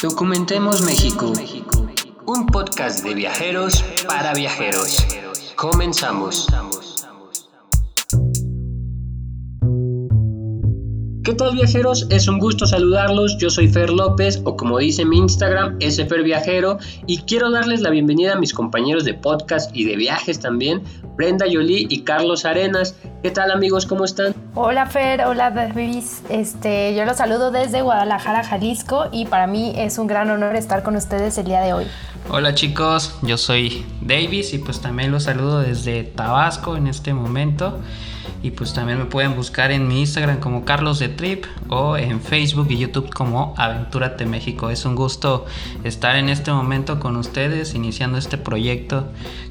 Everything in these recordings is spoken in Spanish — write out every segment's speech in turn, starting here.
Documentemos México, un podcast de viajeros para viajeros. Comenzamos. ¿Qué tal viajeros? Es un gusto saludarlos. Yo soy Fer López o como dice mi Instagram, Fer Viajero y quiero darles la bienvenida a mis compañeros de podcast y de viajes también, Brenda Yoli y Carlos Arenas. ¿Qué tal amigos? ¿Cómo están? Hola Fer, hola David. Este, yo los saludo desde Guadalajara, Jalisco y para mí es un gran honor estar con ustedes el día de hoy. Hola chicos, yo soy Davis y pues también los saludo desde Tabasco en este momento. Y pues también me pueden buscar en mi Instagram como Carlos de Trip o en Facebook y YouTube como Aventúrate México. Es un gusto estar en este momento con ustedes, iniciando este proyecto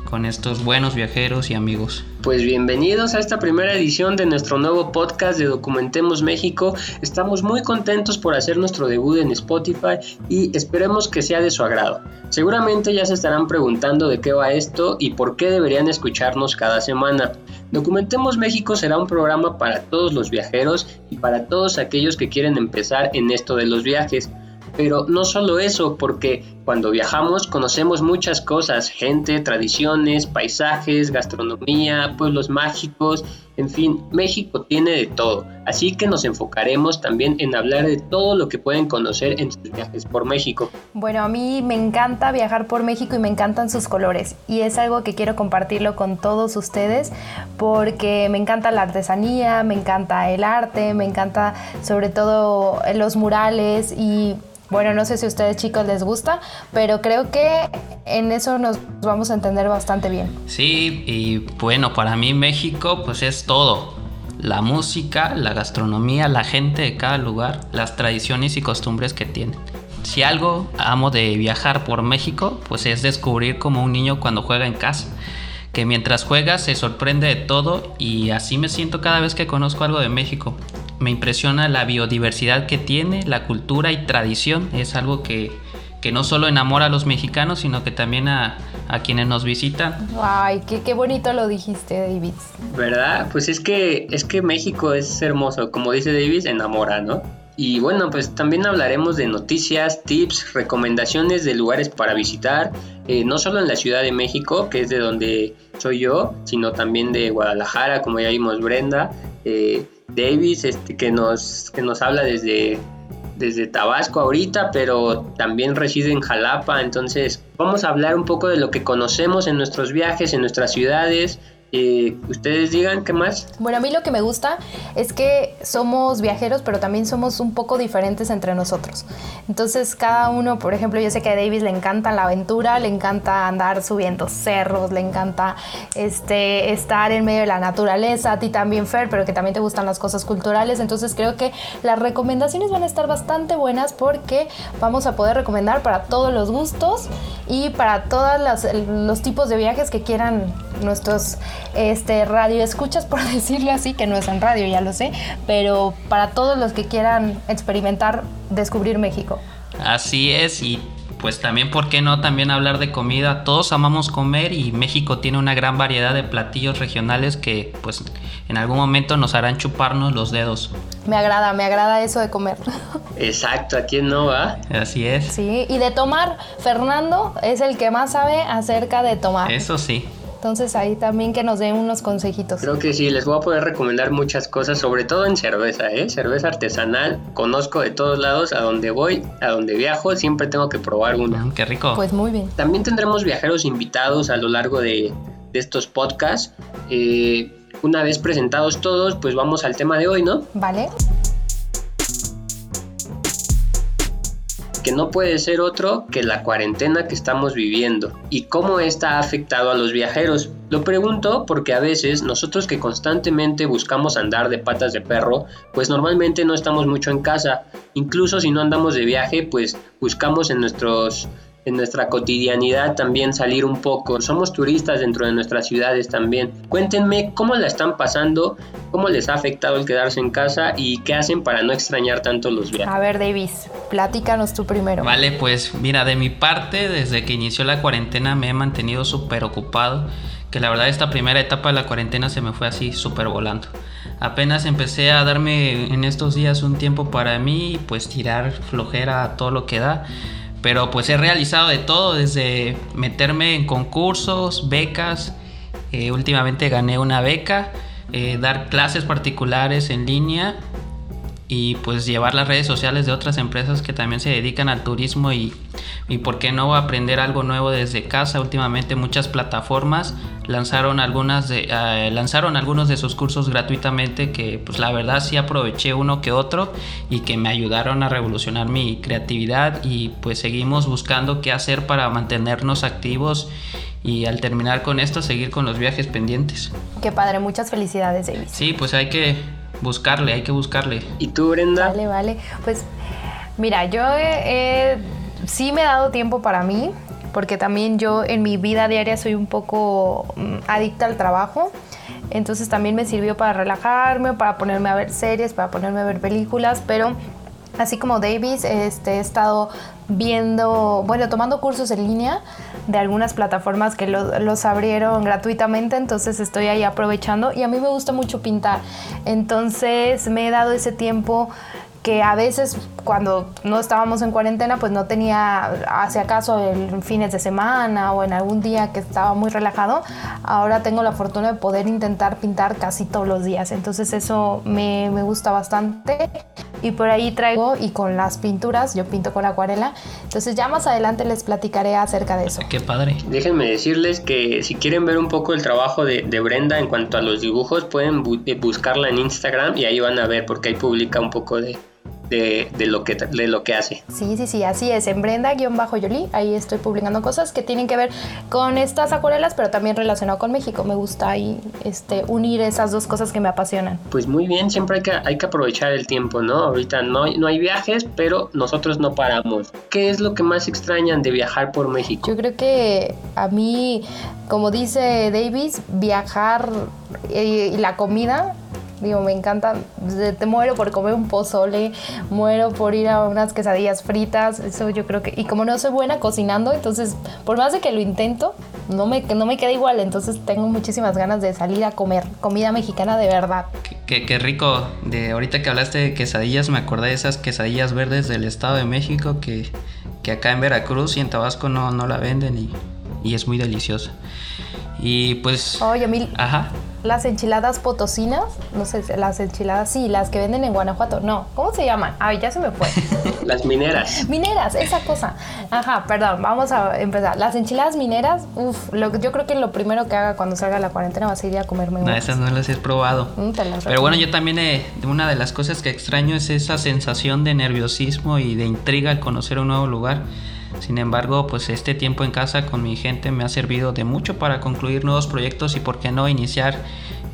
con estos buenos viajeros y amigos. Pues bienvenidos a esta primera edición de nuestro nuevo podcast de Documentemos México. Estamos muy contentos por hacer nuestro debut en Spotify y esperemos que sea de su agrado. Seguramente ya se estarán preguntando de qué va esto y por qué deberían escucharnos cada semana. Documentemos México será un programa para todos los viajeros y para todos aquellos que quieren empezar en esto de los viajes. Pero no solo eso, porque cuando viajamos conocemos muchas cosas, gente, tradiciones, paisajes, gastronomía, pueblos mágicos, en fin, México tiene de todo, así que nos enfocaremos también en hablar de todo lo que pueden conocer en sus viajes por México. Bueno, a mí me encanta viajar por México y me encantan sus colores y es algo que quiero compartirlo con todos ustedes porque me encanta la artesanía, me encanta el arte, me encanta sobre todo los murales y bueno, no sé si a ustedes chicos les gusta, pero creo que en eso nos vamos a entender bastante bien. Sí, y bueno, para mí México pues es todo. La música, la gastronomía, la gente de cada lugar, las tradiciones y costumbres que tienen. Si algo amo de viajar por México, pues es descubrir como un niño cuando juega en casa que mientras juega se sorprende de todo y así me siento cada vez que conozco algo de México me impresiona la biodiversidad que tiene, la cultura y tradición. Es algo que, no solo enamora a los mexicanos, sino que también a, quienes nos visitan. Ay, qué, qué, bonito lo dijiste, David. ¿Verdad? Pues es que, es que México es hermoso. Como dice David, enamora, ¿no? Y bueno, pues también hablaremos de noticias, tips, recomendaciones de lugares para visitar, eh, no solo en la Ciudad de México, que es de donde soy yo, sino también de Guadalajara, como ya vimos Brenda. Eh, Davis, este, que, nos, que nos habla desde, desde Tabasco ahorita, pero también reside en Jalapa. Entonces, vamos a hablar un poco de lo que conocemos en nuestros viajes, en nuestras ciudades, ustedes digan qué más. Bueno, a mí lo que me gusta es que somos viajeros, pero también somos un poco diferentes entre nosotros. Entonces, cada uno, por ejemplo, yo sé que a Davis le encanta la aventura, le encanta andar subiendo cerros, le encanta este, estar en medio de la naturaleza, a ti también, Fer, pero que también te gustan las cosas culturales. Entonces, creo que las recomendaciones van a estar bastante buenas porque vamos a poder recomendar para todos los gustos y para todos los tipos de viajes que quieran nuestros este, radio escuchas, por decirlo así, que no es en radio, ya lo sé, pero para todos los que quieran experimentar, descubrir México. Así es, y pues también, ¿por qué no también hablar de comida? Todos amamos comer y México tiene una gran variedad de platillos regionales que pues en algún momento nos harán chuparnos los dedos. Me agrada, me agrada eso de comer. Exacto, ¿a quién no va? Así es. Sí, y de tomar, Fernando es el que más sabe acerca de tomar. Eso sí. Entonces ahí también que nos den unos consejitos. Creo que sí, les voy a poder recomendar muchas cosas, sobre todo en cerveza, ¿eh? Cerveza artesanal, conozco de todos lados, a donde voy, a donde viajo, siempre tengo que probar una. Mm, qué rico. Pues muy bien. También tendremos viajeros invitados a lo largo de, estos podcasts. Eh, una vez presentados todos, pues vamos al tema de hoy, ¿no? Vale. Que no puede ser otro que la cuarentena que estamos viviendo y cómo esta ha afectado a los viajeros. Lo pregunto porque a veces nosotros que constantemente buscamos andar de patas de perro, pues normalmente no estamos mucho en casa. Incluso si no andamos de viaje, pues buscamos en nuestros en nuestra cotidianidad también salir un poco. Somos turistas dentro de nuestras ciudades también. Cuéntenme cómo la están pasando, cómo les ha afectado el quedarse en casa y qué hacen para no extrañar tanto los viajes. A ver, Davis, platícanos tú primero. Vale, pues mira, de mi parte, desde que inició la cuarentena me he mantenido súper ocupado, que la verdad esta primera etapa de la cuarentena se me fue así súper volando. Apenas empecé a darme en estos días un tiempo para mí, pues tirar flojera a todo lo que da. Pero pues he realizado de todo, desde meterme en concursos, becas. Eh, últimamente gané una beca, eh, dar clases particulares en línea y pues llevar las redes sociales de otras empresas que también se dedican al turismo y, y por qué no aprender algo nuevo desde casa. Últimamente muchas plataformas lanzaron algunas de, eh, lanzaron algunos de sus cursos gratuitamente que pues la verdad sí aproveché uno que otro y que me ayudaron a revolucionar mi creatividad y pues seguimos buscando qué hacer para mantenernos activos y al terminar con esto seguir con los viajes pendientes. Qué padre, muchas felicidades David. Sí, pues hay que buscarle, hay que buscarle. ¿Y tú, Brenda? Vale, vale. Pues mira, yo sí me he dado tiempo para mí, porque también yo en mi vida diaria soy un poco mm, adicta al trabajo. Entonces también me sirvió para relajarme, para ponerme a ver series, para ponerme a ver películas, pero así como Davis, este, he estado viendo, bueno, tomando cursos en línea de algunas plataformas que los abrieron gratuitamente, entonces estoy ahí aprovechando y a mí me gusta mucho pintar, entonces me he dado ese tiempo que a veces cuando no estábamos en cuarentena pues no tenía hacia acaso en fines de semana o en algún día que estaba muy relajado. Ahora tengo la fortuna de poder intentar pintar casi todos los días. Entonces eso me, me gusta bastante y por ahí traigo y con las pinturas yo pinto con acuarela. Entonces ya más adelante les platicaré acerca de eso. Qué padre. Déjenme decirles que si quieren ver un poco el trabajo de, de Brenda en cuanto a los dibujos pueden bu buscarla en Instagram y ahí van a ver porque ahí publica un poco de de, lo que, de lo que hace. Sí, sí, sí, así es. En Brenda-Yoli, ahí estoy publicando cosas que tienen que ver con estas acuarelas, pero también relacionado con México. Me gusta ahí este, unir esas dos cosas que me apasionan. Pues muy bien, siempre hay que, hay que aprovechar el tiempo, ¿no? Ahorita no, no hay viajes, pero nosotros no paramos. ¿Qué es lo que más extrañan de viajar por México? Yo creo que a mí, como dice Davis, viajar y la comida Digo, me encanta, te muero por comer un pozole, muero por ir a unas quesadillas fritas, eso yo creo que, y como no soy buena cocinando, entonces por más de que lo intento, no me, no me queda igual, entonces tengo muchísimas ganas de salir a comer comida mexicana de verdad. Qué, qué rico, de ahorita que hablaste de quesadillas, me acordé de esas quesadillas verdes del Estado de México que, que acá en Veracruz y en Tabasco no, no la venden y, y es muy deliciosa. Y pues... Oye, mil... Ajá las enchiladas potosinas, no sé, las enchiladas, sí, las que venden en Guanajuato, no, ¿cómo se llaman? Ay, ya se me fue. las mineras. Mineras, esa cosa. Ajá, perdón, vamos a empezar. Las enchiladas mineras, uff, yo creo que lo primero que haga cuando salga la cuarentena va a ser ir a comerme No, esas no las he probado. Mm, Pero bueno, yo también eh, una de las cosas que extraño es esa sensación de nerviosismo y de intriga al conocer un nuevo lugar. Sin embargo, pues este tiempo en casa con mi gente me ha servido de mucho para concluir nuevos proyectos y por qué no iniciar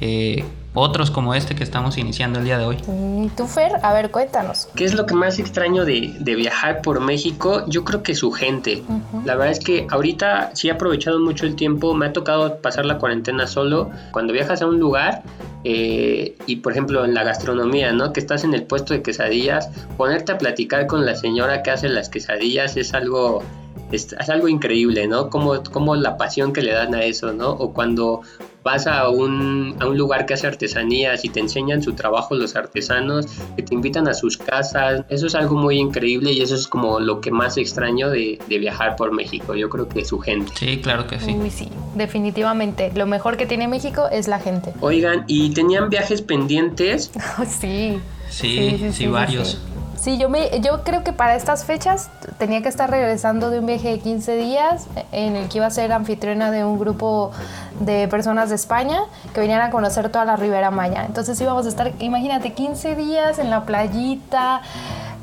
eh, otros como este que estamos iniciando el día de hoy. ¿Y tú, Fer? A ver, cuéntanos. ¿Qué es lo que más extraño de, viajar por México? Yo creo que su gente. La verdad es que ahorita sí he aprovechado mucho el tiempo, me ha tocado pasar la cuarentena solo. Cuando viajas a un lugar, eh, y por ejemplo en la gastronomía, ¿no? Que estás en el puesto de quesadillas, ponerte a platicar con la señora que hace las quesadillas es algo es, algo increíble, ¿no? Como, como la pasión que le dan a eso, ¿no? O cuando vas a un, a un lugar que hace artesanías y te enseñan su trabajo los artesanos, que te invitan a sus casas, eso es algo muy increíble y eso es como lo que más extraño de, de viajar por México, yo creo que su gente. Sí, claro que sí. Uy, sí, definitivamente. Lo mejor que tiene México es la gente. Oigan, ¿y tenían viajes pendientes? sí. Sí, sí, sí, varios. Sí, yo, me, yo creo que para estas fechas tenía que estar regresando de un viaje de 15 días en el que iba a ser anfitriona de un grupo de personas de España que venían a conocer toda la Ribera Maya. Entonces íbamos a estar, imagínate, 15 días en la playita,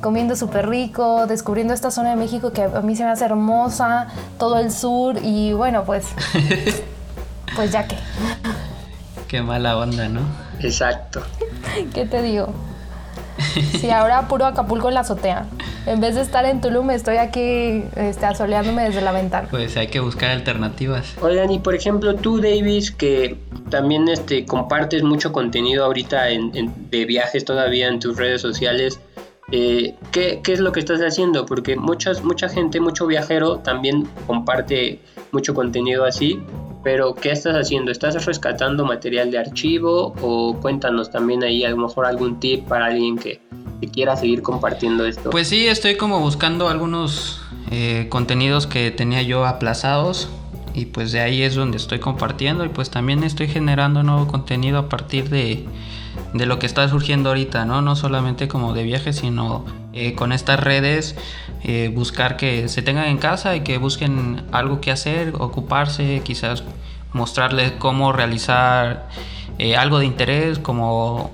comiendo súper rico, descubriendo esta zona de México que a mí se me hace hermosa, todo el sur y bueno, pues, pues ya que. Qué mala onda, ¿no? Exacto. ¿Qué te digo? Sí, ahora puro Acapulco en la azotea. En vez de estar en Tulum, estoy aquí este, asoleándome desde la ventana. Pues hay que buscar alternativas. Oigan, y por ejemplo, tú, Davis, que también este, compartes mucho contenido ahorita en, de viajes todavía en tus redes sociales, eh, ¿qué, ¿qué, es lo que estás haciendo? Porque muchas, mucha gente, mucho viajero también comparte mucho contenido así, pero ¿qué estás haciendo? ¿Estás rescatando material de archivo o cuéntanos también ahí a lo mejor algún tip para alguien que, quiera seguir compartiendo esto? Pues sí, estoy como buscando algunos eh, contenidos que tenía yo aplazados y pues de ahí es donde estoy compartiendo y pues también estoy generando nuevo contenido a partir de de lo que está surgiendo ahorita, ¿no? No solamente como de viaje, sino eh, con estas redes, eh, buscar que se tengan en casa y que busquen algo que hacer, ocuparse, quizás mostrarles cómo realizar eh, algo de interés, como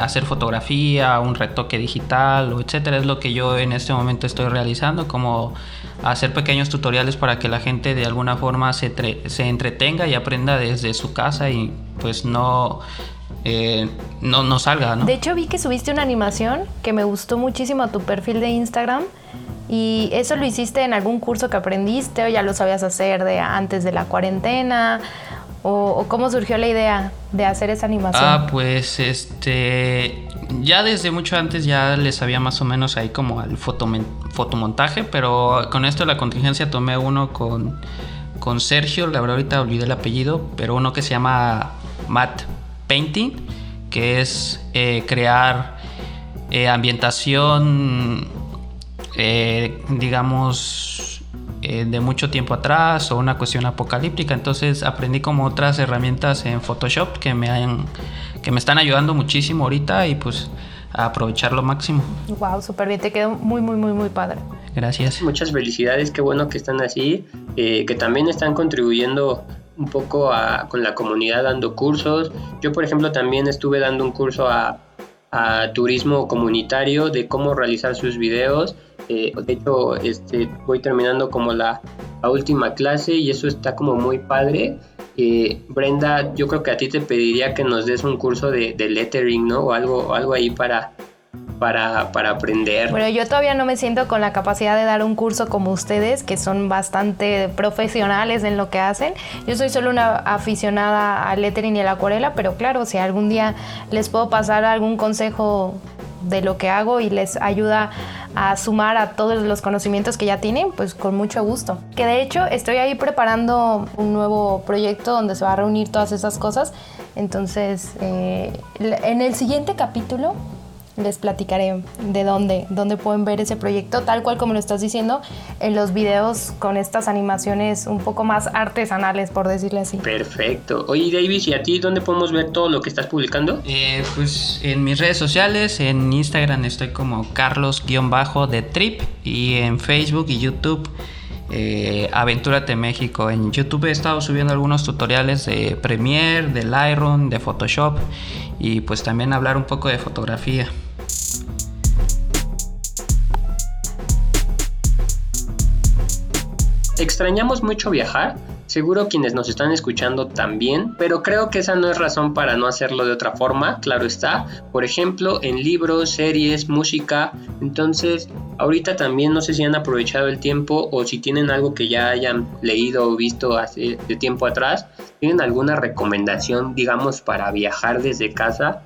hacer fotografía, un retoque digital, etcétera. Es lo que yo en este momento estoy realizando, como hacer pequeños tutoriales para que la gente de alguna forma se, se entretenga y aprenda desde su casa y pues no eh, no, no salga, ¿no? De hecho vi que subiste una animación que me gustó muchísimo a tu perfil de Instagram y eso lo hiciste en algún curso que aprendiste o ya lo sabías hacer de antes de la cuarentena o, cómo surgió la idea de hacer esa animación. Ah, pues este ya desde mucho antes ya les sabía más o menos ahí como al fotomontaje, pero con esto de la contingencia tomé uno con, con Sergio, la verdad ahorita olvidé el apellido, pero uno que se llama Matt painting, que es eh, crear eh, ambientación, eh, digamos, de mucho tiempo atrás o una cuestión apocalíptica. Entonces aprendí como otras herramientas en Photoshop que me, han, que me están ayudando muchísimo ahorita y pues a aprovechar lo máximo. Wow, súper bien, te quedó muy, muy, muy, muy padre. Gracias. Muchas felicidades, qué bueno que están así, que también están contribuyendo un poco con la comunidad dando cursos. Yo, por ejemplo, también estuve dando un curso a, turismo comunitario de cómo realizar sus videos. Eh, de hecho, este, voy terminando como la, última clase y eso está como muy padre. Eh, Brenda, yo creo que a ti te pediría que nos des un curso de, de lettering, ¿no? O algo, algo ahí para, para, para, aprender. Bueno, yo todavía no me siento con la capacidad de dar un curso como ustedes, que son bastante profesionales en lo que hacen. Yo soy solo una aficionada al lettering y a la acuarela, pero claro, si algún día les puedo pasar algún consejo de lo que hago y les ayuda a sumar a todos los conocimientos que ya tienen, pues con mucho gusto. Que de hecho estoy ahí preparando un nuevo proyecto donde se va a reunir todas esas cosas. Entonces, eh, en el siguiente capítulo les platicaré de dónde, dónde pueden ver ese proyecto, tal cual como lo estás diciendo, en los videos con estas animaciones un poco más artesanales, por decirle así. Perfecto. Oye, Davis, ¿y a ti dónde podemos ver todo lo que estás publicando? Eh, pues en mis redes sociales, en Instagram estoy como Carlos-de Trip y en Facebook y YouTube. Eh, Aventúrate México. En YouTube he estado subiendo algunos tutoriales de Premiere, de Lightroom, de Photoshop y pues también hablar un poco de fotografía. ¿Extrañamos mucho viajar? Seguro quienes nos están escuchando también, pero creo que esa no es razón para no hacerlo de otra forma, claro está. Por ejemplo, en libros, series, música. Entonces, ahorita también no sé si han aprovechado el tiempo o si tienen algo que ya hayan leído o visto hace de tiempo atrás. ¿Tienen alguna recomendación, digamos, para viajar desde casa?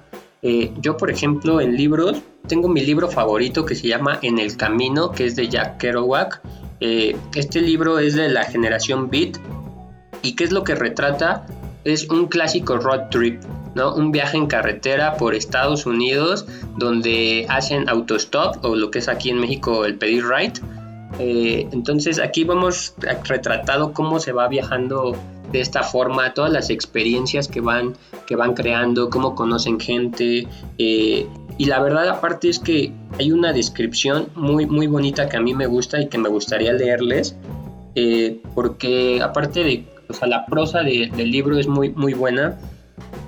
Eh, yo, por ejemplo, en libros, tengo mi libro favorito que se llama En el Camino, que es de Jack Kerouac eh, este libro es de la generación Beat y qué es lo que retrata es un clásico road trip, ¿no? Un viaje en carretera por Estados Unidos donde hacen autostop o lo que es aquí en México el pedir ride. Eh, entonces aquí vamos retratado cómo se va viajando de esta forma, todas las experiencias que van, que van creando, cómo conocen gente, eh, y la verdad aparte es que hay una descripción muy, muy bonita que a mí me gusta y que me gustaría leerles, eh, porque aparte de, o sea, la prosa del libro es muy, muy buena,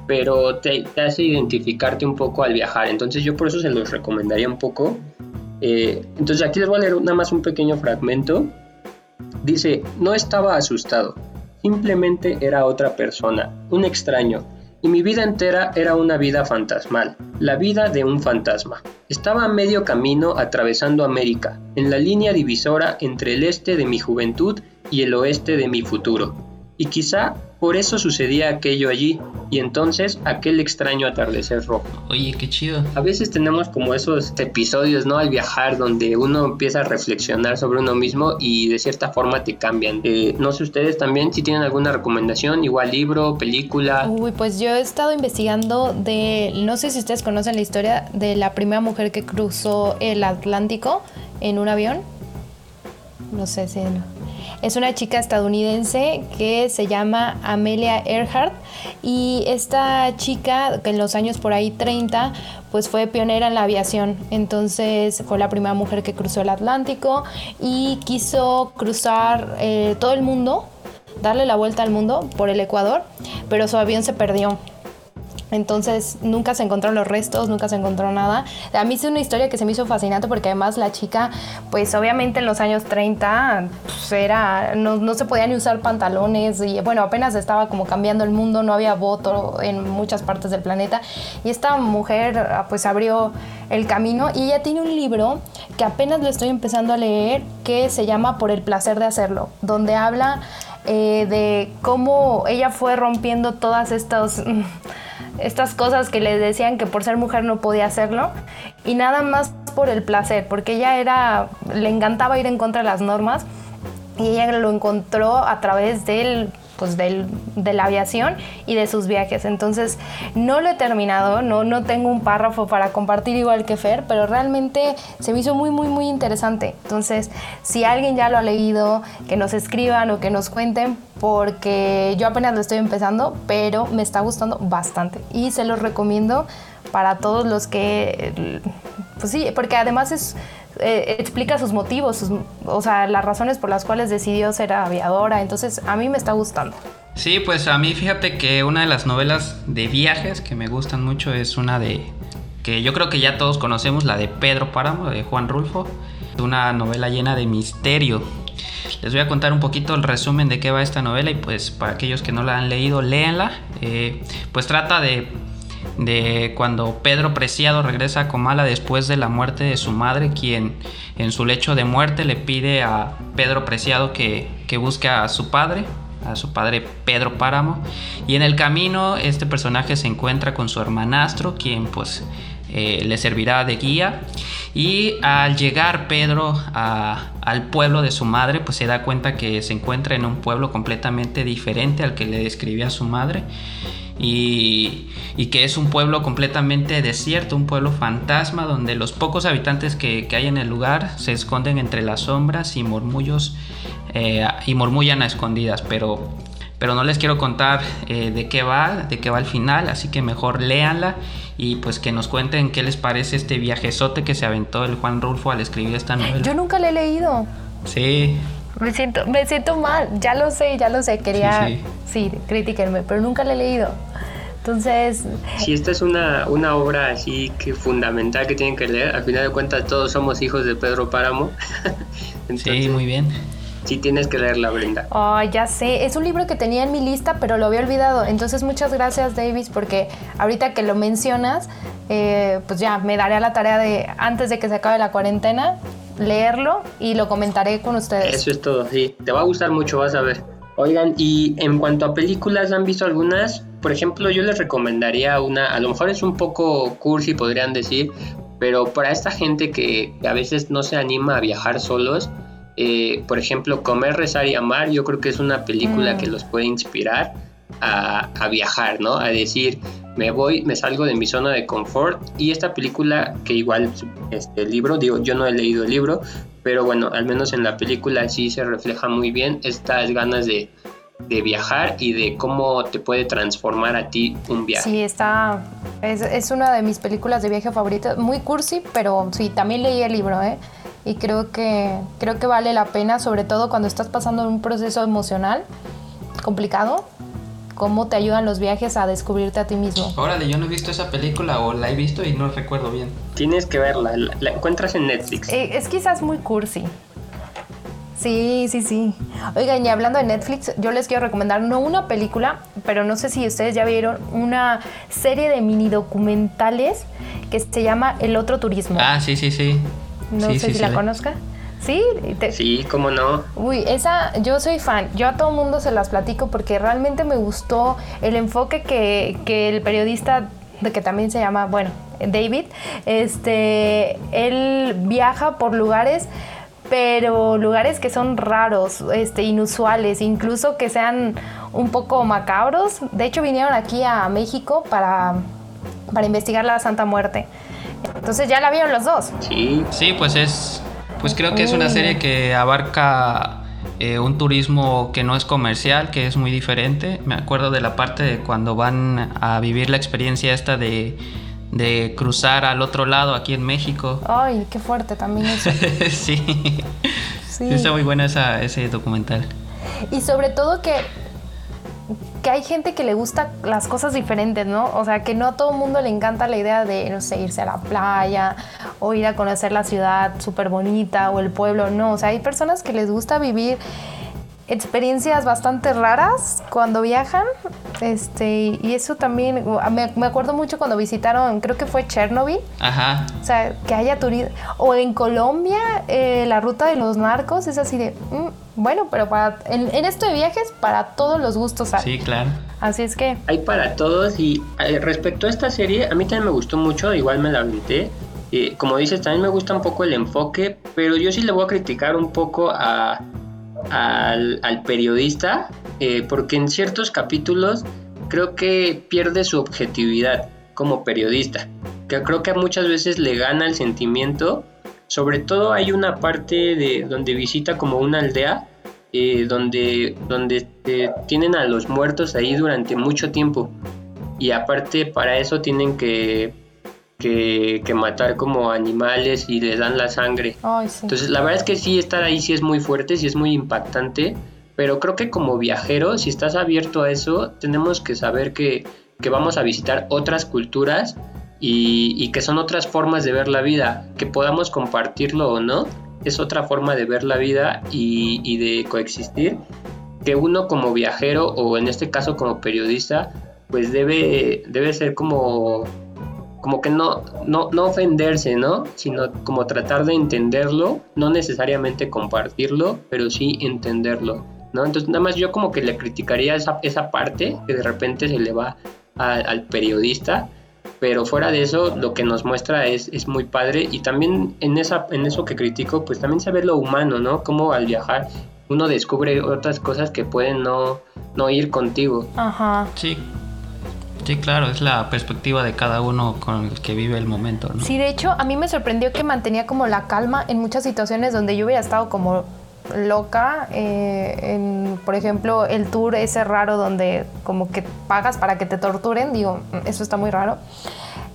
pero te, hace identificarte un poco al viajar, entonces yo por eso se los recomendaría un poco. Eh, entonces aquí les voy a leer nada más un pequeño fragmento. Dice, no estaba asustado, simplemente era otra persona, un extraño y mi vida entera era una vida fantasmal, la vida de un fantasma. Estaba a medio camino atravesando América, en la línea divisora entre el este de mi juventud y el oeste de mi futuro. Y quizá por eso sucedía aquello allí, y entonces aquel extraño atardecer rojo. Oye, qué chido. A veces tenemos como esos episodios, ¿no? Al viajar, donde uno empieza a reflexionar sobre uno mismo y de cierta forma te cambian. Eh, no sé ustedes también si tienen alguna recomendación, igual libro, película. Uy, pues yo he estado investigando de, no sé si ustedes conocen la historia de la primera mujer que cruzó el Atlántico en un avión. No sé si... Es una chica estadounidense que se llama Amelia Earhart y esta chica que en los años por ahí 30 pues fue pionera en la aviación. Entonces fue la primera mujer que cruzó el Atlántico y quiso cruzar eh, todo el mundo, darle la vuelta al mundo por el Ecuador, pero su avión se perdió. Entonces nunca se encontraron los restos, nunca se encontró nada. A mí es una historia que se me hizo fascinante porque además la chica, pues obviamente en los años 30 pues, era, no, no, se podía ni usar pantalones y bueno, apenas estaba como cambiando el mundo, no había voto en muchas partes del planeta. Y esta mujer pues abrió el camino y ella tiene un libro que apenas lo estoy empezando a leer que se llama Por el placer de hacerlo, donde habla eh, de cómo ella fue rompiendo todas estas estas cosas que le decían que por ser mujer no podía hacerlo y nada más por el placer, porque ella era, le encantaba ir en contra de las normas y ella lo encontró a través del pues del, de la aviación y de sus viajes. Entonces, no lo he terminado, no, no tengo un párrafo para compartir igual que Fer, pero realmente se me hizo muy, muy, muy interesante. Entonces, si alguien ya lo ha leído, que nos escriban o que nos cuenten, porque yo apenas lo estoy empezando, pero me está gustando bastante y se los recomiendo para todos los que, pues sí, porque además es eh, explica sus motivos, o sea, las razones por las cuales decidió ser aviadora. Entonces, a mí me está gustando. Sí, pues a mí fíjate que una de las novelas de viajes que me gustan mucho es una de que yo creo que ya todos conocemos, la de Pedro Páramo, de Juan Rulfo, una novela llena de misterio. Les voy a contar un poquito el resumen de qué va esta novela y pues para aquellos que no la han leído, léanla. Eh, pues trata de de cuando Pedro Preciado regresa a Comala después de la muerte de su madre, quien en su lecho de muerte le pide a Pedro Preciado que, que busque a su padre, a su padre Pedro Páramo. Y en el camino este personaje se encuentra con su hermanastro, quien pues eh, le servirá de guía. Y al llegar Pedro al pueblo de su madre, pues se da cuenta que se encuentra en un pueblo completamente diferente al que le describía su madre y, que es un pueblo completamente desierto, un pueblo fantasma donde los pocos habitantes que, hay en el lugar se esconden entre las sombras y murmullos eh, y murmullan a escondidas, pero, pero no les quiero contar eh, de qué va, de qué va al final, así que mejor léanla y pues que nos cuenten qué les parece este viajezote que se aventó el Juan Rulfo al escribir esta novela. Yo nunca le he leído. Sí. Me siento, me siento mal, ya lo sé, ya lo sé, quería, sí, sí. criticarme, pero nunca le he leído. Entonces... Si esta es una, una obra así que fundamental que tienen que leer, al final de cuentas todos somos hijos de Pedro Páramo. sí, muy bien. Sí tienes que leerla, Brenda. Oh, ya sé, es un libro que tenía en mi lista, pero lo había olvidado. Entonces muchas gracias, Davis, porque ahorita que lo mencionas, eh, pues ya me daré a la tarea de, antes de que se acabe la cuarentena, leerlo y lo comentaré con ustedes. Eso es todo, sí. Te va a gustar mucho, vas a ver. Oigan, y en cuanto a películas, ¿han visto algunas? Por ejemplo, yo les recomendaría una, a lo mejor es un poco cursi, podrían decir, pero para esta gente que a veces no se anima a viajar solos, eh, por ejemplo, Comer, Rezar y Amar, yo creo que es una película mm. que los puede inspirar a, a, viajar, ¿no? A decir, me voy, me salgo de mi zona de confort y esta película que igual este libro, digo, yo no he leído el libro, pero bueno, al menos en la película sí se refleja muy bien estas ganas de, de viajar y de cómo te puede transformar a ti un viaje. Sí, está, es, es una de mis películas de viaje favoritas, muy cursi, pero sí, también leí el libro, ¿eh? Y creo que, creo que vale la pena, sobre todo cuando estás pasando un proceso emocional complicado, cómo te ayudan los viajes a descubrirte a ti mismo. Órale, yo no he visto esa película o la he visto y no recuerdo bien. Tienes que verla, la, encuentras en Netflix. Eh, es quizás muy cursi. Sí, sí, sí. Oigan, y hablando de Netflix, yo les quiero recomendar no una película, pero no sé si ustedes ya vieron una serie de mini documentales que se llama El Otro Turismo. Ah, sí, sí, sí. No sé si la conozca. ¿Sí? Sí, cómo no. Uy, esa, yo soy fan. Yo a todo mundo se las platico porque realmente me gustó el enfoque que, que el periodista, de que también se llama, bueno, David, este, él viaja por lugares pero lugares que son raros, este, inusuales, incluso que sean un poco macabros. De hecho, vinieron aquí a México para, para investigar la Santa Muerte. Entonces ya la vieron los dos. Sí. Sí, pues es. Pues creo que es una serie que abarca eh, un turismo que no es comercial, que es muy diferente. Me acuerdo de la parte de cuando van a vivir la experiencia esta de de cruzar al otro lado aquí en México. Ay, qué fuerte también eso. sí. sí. Está muy bueno esa, ese documental. Y sobre todo que, que hay gente que le gusta las cosas diferentes, ¿no? O sea, que no a todo el mundo le encanta la idea de, no sé, irse a la playa o ir a conocer la ciudad súper bonita o el pueblo, no. O sea, hay personas que les gusta vivir experiencias bastante raras cuando viajan. Este, y eso también, me, acuerdo mucho cuando visitaron, creo que fue Chernobyl. Ajá. O sea, que haya turismo. O en Colombia, eh, la ruta de los narcos es así de, mm, bueno, pero para, en, esto de viajes, para todos los gustos Sí, claro. Así es que. Hay para todos. Y eh, respecto a esta serie, a mí también me gustó mucho, igual me la grité. Eh, como dices, también me gusta un poco el enfoque, pero yo sí le voy a criticar un poco a al, periodista, eh, porque en ciertos capítulos creo que pierde su objetividad como periodista, que creo que muchas veces le gana el sentimiento, sobre todo hay una parte de donde visita como una aldea, eh, donde, donde eh, tienen a los muertos ahí durante mucho tiempo, y aparte para eso tienen que que, matar como animales y les dan la sangre. Entonces, la verdad es que sí, estar ahí sí es muy fuerte, sí es muy impactante, pero creo que como viajero, si estás abierto a eso, tenemos que saber que, vamos a visitar otras culturas y, que son otras formas de ver la vida, que podamos compartirlo o no, es otra forma de ver la vida y, y de coexistir, que uno como viajero o en este caso como periodista, pues debe, debe ser como como que no, no, no ofenderse, ¿no? Sino como tratar de entenderlo, no necesariamente compartirlo, pero sí entenderlo, ¿no? Entonces nada más yo como que le criticaría esa, esa parte que de repente se le va al periodista, pero fuera de eso lo que nos muestra es, es muy padre y también en, esa, en eso que critico pues también se ve lo humano, ¿no? Como al viajar uno descubre otras cosas que pueden no, no ir contigo. Ajá. Sí, Sí, claro, es la perspectiva de cada uno con el que vive el momento, ¿no? Sí, de hecho, a mí me sorprendió que mantenía como la calma en muchas situaciones donde yo hubiera estado como loca. Eh, en, por ejemplo, el tour ese raro donde como que pagas para que te torturen, digo, eso está muy raro.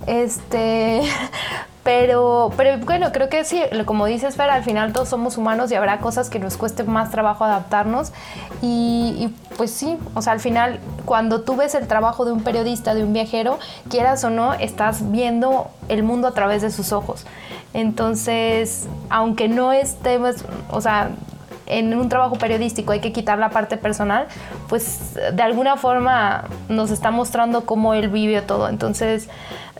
Este, pero, pero bueno, creo que sí, como dices, Fer, al final todos somos humanos y habrá cosas que nos cueste más trabajo adaptarnos. Y, pues sí, o sea, al final, cuando tú ves el trabajo de un periodista, de un viajero, quieras o no, estás viendo el mundo a través de sus ojos. Entonces, aunque no estemos, o sea, en un trabajo periodístico hay que quitar la parte personal, pues de alguna forma nos está mostrando cómo él vive todo. Entonces,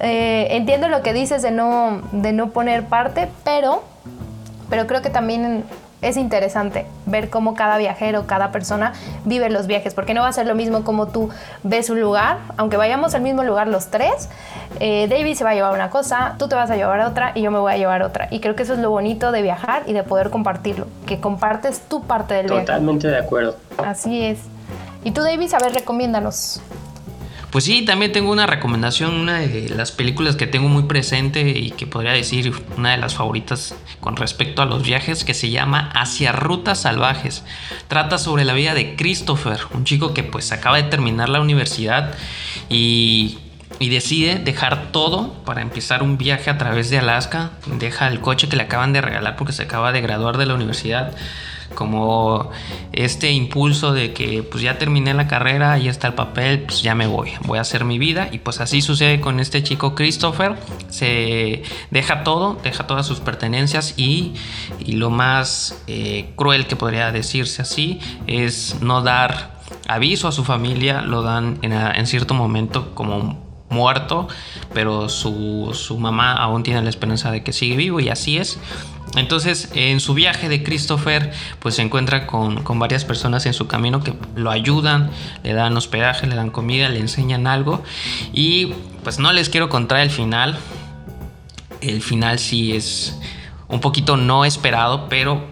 eh, entiendo lo que dices de no, de no poner parte, pero, pero creo que también es interesante ver cómo cada viajero, cada persona vive los viajes, porque no va a ser lo mismo como tú ves un lugar, aunque vayamos al mismo lugar los tres, eh, David se va a llevar una cosa, tú te vas a llevar otra y yo me voy a llevar otra. Y creo que eso es lo bonito de viajar y de poder compartirlo, que compartes tu parte del viaje. Totalmente de acuerdo. Así es. Y tú, David, a ver, recomiéndanos. Pues sí, también tengo una recomendación, una de las películas que tengo muy presente y que podría decir una de las favoritas con respecto a los viajes, que se llama Hacia Rutas Salvajes. Trata sobre la vida de Christopher, un chico que pues acaba de terminar la universidad y y decide dejar todo para empezar un viaje a través de Alaska. Deja el coche que le acaban de regalar porque se acaba de graduar de la universidad como este impulso de que pues ya terminé la carrera, ahí está el papel, pues ya me voy, voy a hacer mi vida. Y pues así sucede con este chico Christopher, se deja todo, deja todas sus pertenencias y, lo más eh, cruel que podría decirse así es no dar aviso a su familia, lo dan en, en cierto momento como muerto, pero su, su mamá aún tiene la esperanza de que sigue vivo y así es Entonces, en su viaje de Christopher, pues se encuentra con, con, varias personas en su camino que lo ayudan, le dan hospedaje, le dan comida, le enseñan algo. Y pues no les quiero contar el final. El final sí es un poquito no esperado, pero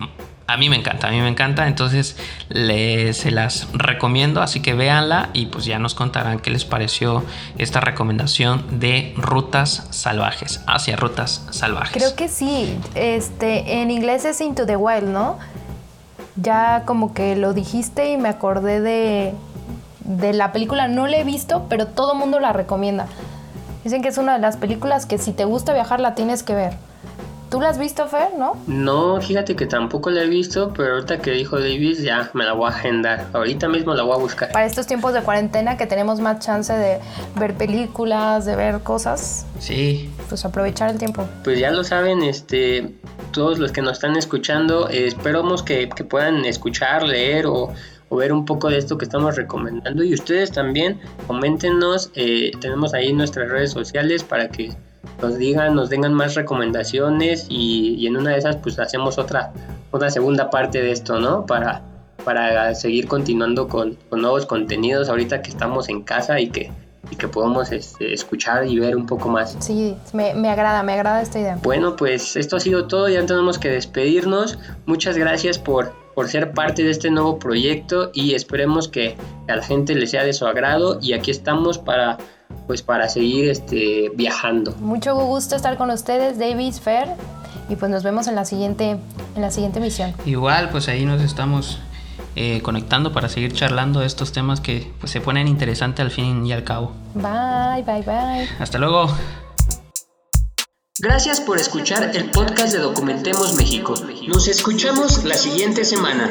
a mí me encanta, a mí me encanta, entonces se las recomiendo, así que véanla y pues ya nos contarán qué les pareció esta recomendación de rutas salvajes, hacia rutas salvajes. Creo que sí, este, en inglés es Into the Wild, ¿no? Ya como que lo dijiste y me acordé de, de la película, no la he visto, pero todo mundo la recomienda. Dicen que es una de las películas que si te gusta viajar la tienes que ver. ¿Tú la has visto, Fer, no? No, fíjate que tampoco la he visto, pero ahorita que dijo Davis ya me la voy a agendar. Ahorita mismo la voy a buscar. Para estos tiempos de cuarentena que tenemos más chance de ver películas, de ver cosas. Sí. Pues aprovechar el tiempo. Pues ya lo saben, este, todos los que nos están escuchando, eh, esperamos que, puedan escuchar, leer o, ver un poco de esto que estamos recomendando. Y ustedes también, coméntenos, eh, tenemos ahí nuestras redes sociales para que nos digan, nos tengan más recomendaciones y, en una de esas pues hacemos otra, otra segunda parte de esto, ¿no? Para, para seguir continuando con, nuevos contenidos ahorita que estamos en casa y que, y que podamos este, escuchar y ver un poco más. Sí, me, me, agrada, me agrada esta idea. Bueno, pues esto ha sido todo, ya tenemos que despedirnos. Muchas gracias por, por ser parte de este nuevo proyecto y esperemos que a la gente le sea de su agrado y aquí estamos para pues para seguir este, viajando. Mucho gusto estar con ustedes, David, Fer, y pues nos vemos en la siguiente, en la siguiente misión. Igual, pues ahí nos estamos eh, conectando para seguir charlando de estos temas que pues, se ponen interesantes al fin y al cabo. Bye, bye, bye. Hasta luego. Gracias por escuchar el podcast de Documentemos México. Nos escuchamos la siguiente semana.